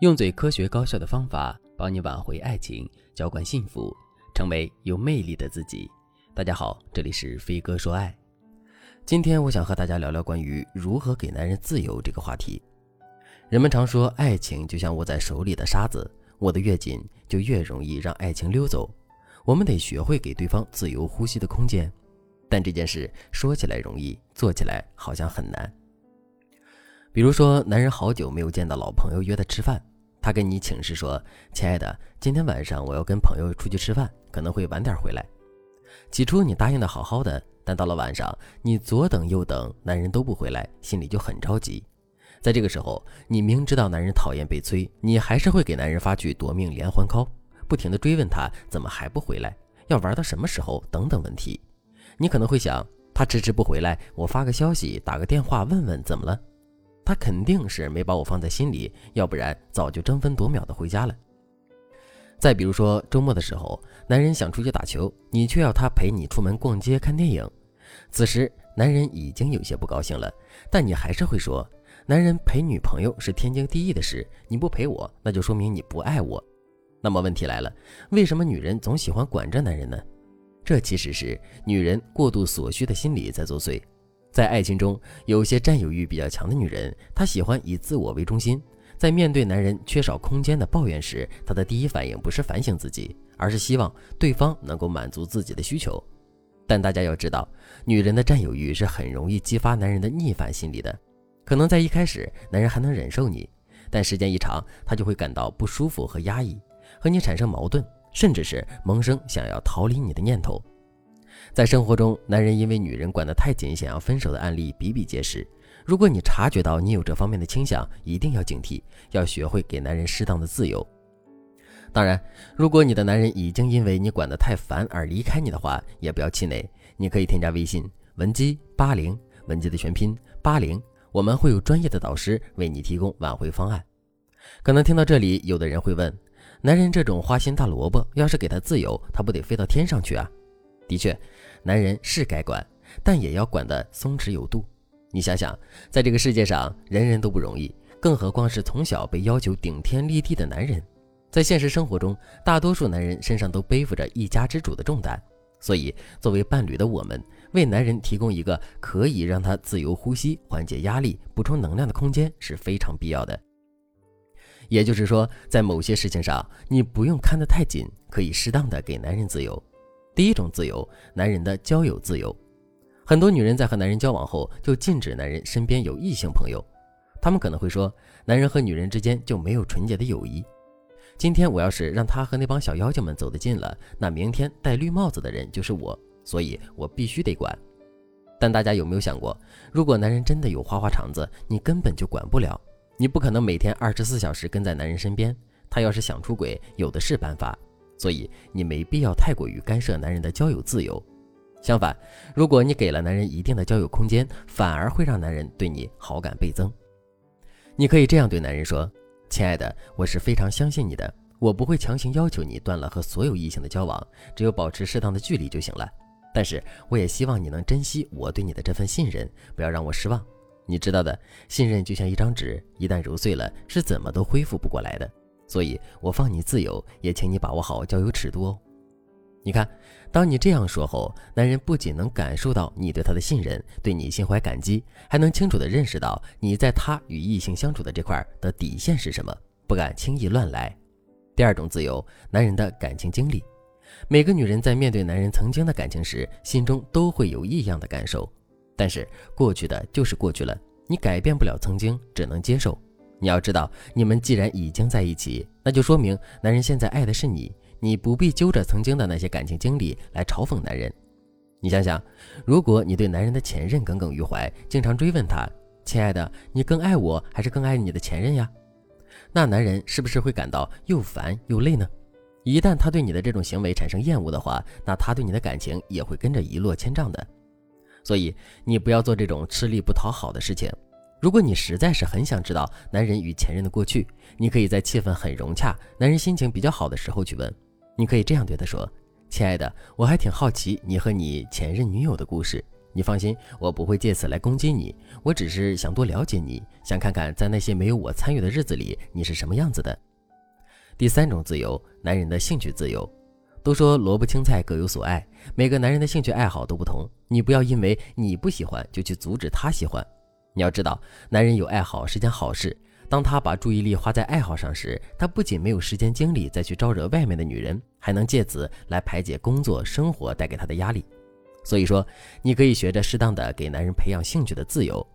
用最科学高效的方法帮你挽回爱情，浇灌幸福，成为有魅力的自己。大家好，这里是飞哥说爱。今天我想和大家聊聊关于如何给男人自由这个话题。人们常说，爱情就像握在手里的沙子，握得越紧，就越容易让爱情溜走。我们得学会给对方自由呼吸的空间。但这件事说起来容易，做起来好像很难。比如说，男人好久没有见到老朋友约他吃饭，他跟你请示说：“亲爱的，今天晚上我要跟朋友出去吃饭，可能会晚点回来。”起初你答应的好好的，但到了晚上，你左等右等，男人都不回来，心里就很着急。在这个时候，你明知道男人讨厌被催，你还是会给男人发去夺命连环 call，不停的追问他怎么还不回来，要玩到什么时候等等问题。你可能会想，他迟迟不回来，我发个消息，打个电话问问怎么了。他肯定是没把我放在心里，要不然早就争分夺秒的回家了。再比如说周末的时候，男人想出去打球，你却要他陪你出门逛街看电影，此时男人已经有些不高兴了，但你还是会说，男人陪女朋友是天经地义的事，你不陪我，那就说明你不爱我。那么问题来了，为什么女人总喜欢管着男人呢？这其实是女人过度所需的心理在作祟。在爱情中，有些占有欲比较强的女人，她喜欢以自我为中心。在面对男人缺少空间的抱怨时，她的第一反应不是反省自己，而是希望对方能够满足自己的需求。但大家要知道，女人的占有欲是很容易激发男人的逆反心理的。可能在一开始，男人还能忍受你，但时间一长，他就会感到不舒服和压抑，和你产生矛盾，甚至是萌生想要逃离你的念头。在生活中，男人因为女人管得太紧，想要分手的案例比比皆是。如果你察觉到你有这方面的倾向，一定要警惕，要学会给男人适当的自由。当然，如果你的男人已经因为你管得太烦而离开你的话，也不要气馁，你可以添加微信文姬八零，文姬的全拼八零，我们会有专业的导师为你提供挽回方案。可能听到这里，有的人会问：男人这种花心大萝卜，要是给他自由，他不得飞到天上去啊？的确，男人是该管，但也要管得松弛有度。你想想，在这个世界上，人人都不容易，更何况是从小被要求顶天立地的男人。在现实生活中，大多数男人身上都背负着一家之主的重担，所以，作为伴侣的我们，为男人提供一个可以让他自由呼吸、缓解压力、补充能量的空间是非常必要的。也就是说，在某些事情上，你不用看得太紧，可以适当的给男人自由。第一种自由，男人的交友自由。很多女人在和男人交往后，就禁止男人身边有异性朋友。他们可能会说，男人和女人之间就没有纯洁的友谊。今天我要是让他和那帮小妖精们走得近了，那明天戴绿帽子的人就是我，所以我必须得管。但大家有没有想过，如果男人真的有花花肠子，你根本就管不了。你不可能每天二十四小时跟在男人身边，他要是想出轨，有的是办法。所以你没必要太过于干涉男人的交友自由，相反，如果你给了男人一定的交友空间，反而会让男人对你好感倍增。你可以这样对男人说：“亲爱的，我是非常相信你的，我不会强行要求你断了和所有异性的交往，只有保持适当的距离就行了。但是我也希望你能珍惜我对你的这份信任，不要让我失望。你知道的，信任就像一张纸，一旦揉碎了，是怎么都恢复不过来的。”所以，我放你自由，也请你把握好交友尺度哦。你看，当你这样说后，男人不仅能感受到你对他的信任，对你心怀感激，还能清楚地认识到你在他与异性相处的这块的底线是什么，不敢轻易乱来。第二种自由，男人的感情经历。每个女人在面对男人曾经的感情时，心中都会有异样的感受。但是过去的就是过去了，你改变不了曾经，只能接受。你要知道，你们既然已经在一起，那就说明男人现在爱的是你，你不必揪着曾经的那些感情经历来嘲讽男人。你想想，如果你对男人的前任耿耿于怀，经常追问他：“亲爱的，你更爱我还是更爱你的前任呀？”那男人是不是会感到又烦又累呢？一旦他对你的这种行为产生厌恶的话，那他对你的感情也会跟着一落千丈的。所以，你不要做这种吃力不讨好的事情。如果你实在是很想知道男人与前任的过去，你可以在气氛很融洽、男人心情比较好的时候去问。你可以这样对他说：“亲爱的，我还挺好奇你和你前任女友的故事。你放心，我不会借此来攻击你，我只是想多了解你，想看看在那些没有我参与的日子里你是什么样子的。第三种自由，男人的兴趣自由。都说萝卜青菜各有所爱，每个男人的兴趣爱好都不同，你不要因为你不喜欢就去阻止他喜欢。你要知道，男人有爱好是件好事。当他把注意力花在爱好上时，他不仅没有时间精力再去招惹外面的女人，还能借此来排解工作生活带给他的压力。所以说，你可以学着适当的给男人培养兴趣的自由。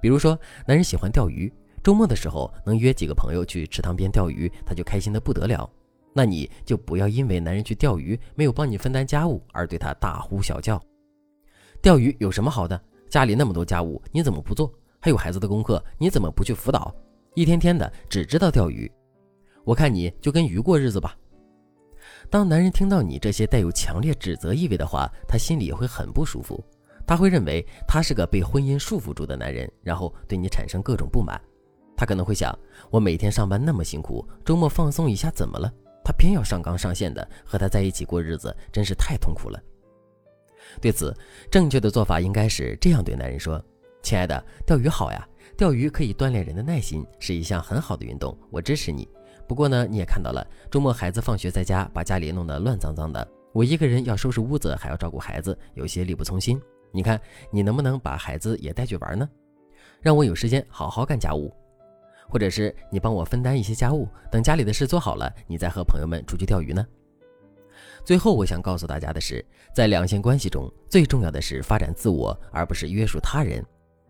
比如说，男人喜欢钓鱼，周末的时候能约几个朋友去池塘边钓鱼，他就开心的不得了。那你就不要因为男人去钓鱼没有帮你分担家务而对他大呼小叫。钓鱼有什么好的？家里那么多家务，你怎么不做？还有孩子的功课，你怎么不去辅导？一天天的只知道钓鱼，我看你就跟鱼过日子吧。当男人听到你这些带有强烈指责意味的话，他心里也会很不舒服。他会认为他是个被婚姻束缚住的男人，然后对你产生各种不满。他可能会想：我每天上班那么辛苦，周末放松一下怎么了？他偏要上纲上线的和他在一起过日子，真是太痛苦了。对此，正确的做法应该是这样对男人说。亲爱的，钓鱼好呀，钓鱼可以锻炼人的耐心，是一项很好的运动，我支持你。不过呢，你也看到了，周末孩子放学在家，把家里弄得乱脏脏的，我一个人要收拾屋子，还要照顾孩子，有些力不从心。你看，你能不能把孩子也带去玩呢？让我有时间好好干家务，或者是你帮我分担一些家务，等家里的事做好了，你再和朋友们出去钓鱼呢？最后，我想告诉大家的是，在两性关系中，最重要的是发展自我，而不是约束他人。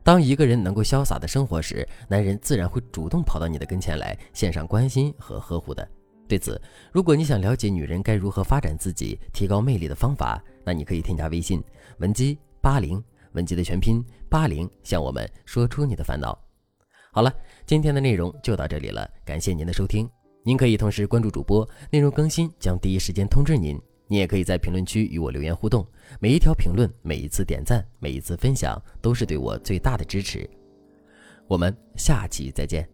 当一个人能够潇洒的生活时，男人自然会主动跑到你的跟前来，献上关心和呵护的。对此，如果你想了解女人该如何发展自己、提高魅力的方法，那你可以添加微信文姬八零，文姬的全拼八零，向我们说出你的烦恼。好了，今天的内容就到这里了，感谢您的收听。您可以同时关注主播，内容更新将第一时间通知您。你也可以在评论区与我留言互动，每一条评论、每一次点赞、每一次分享，都是对我最大的支持。我们下期再见。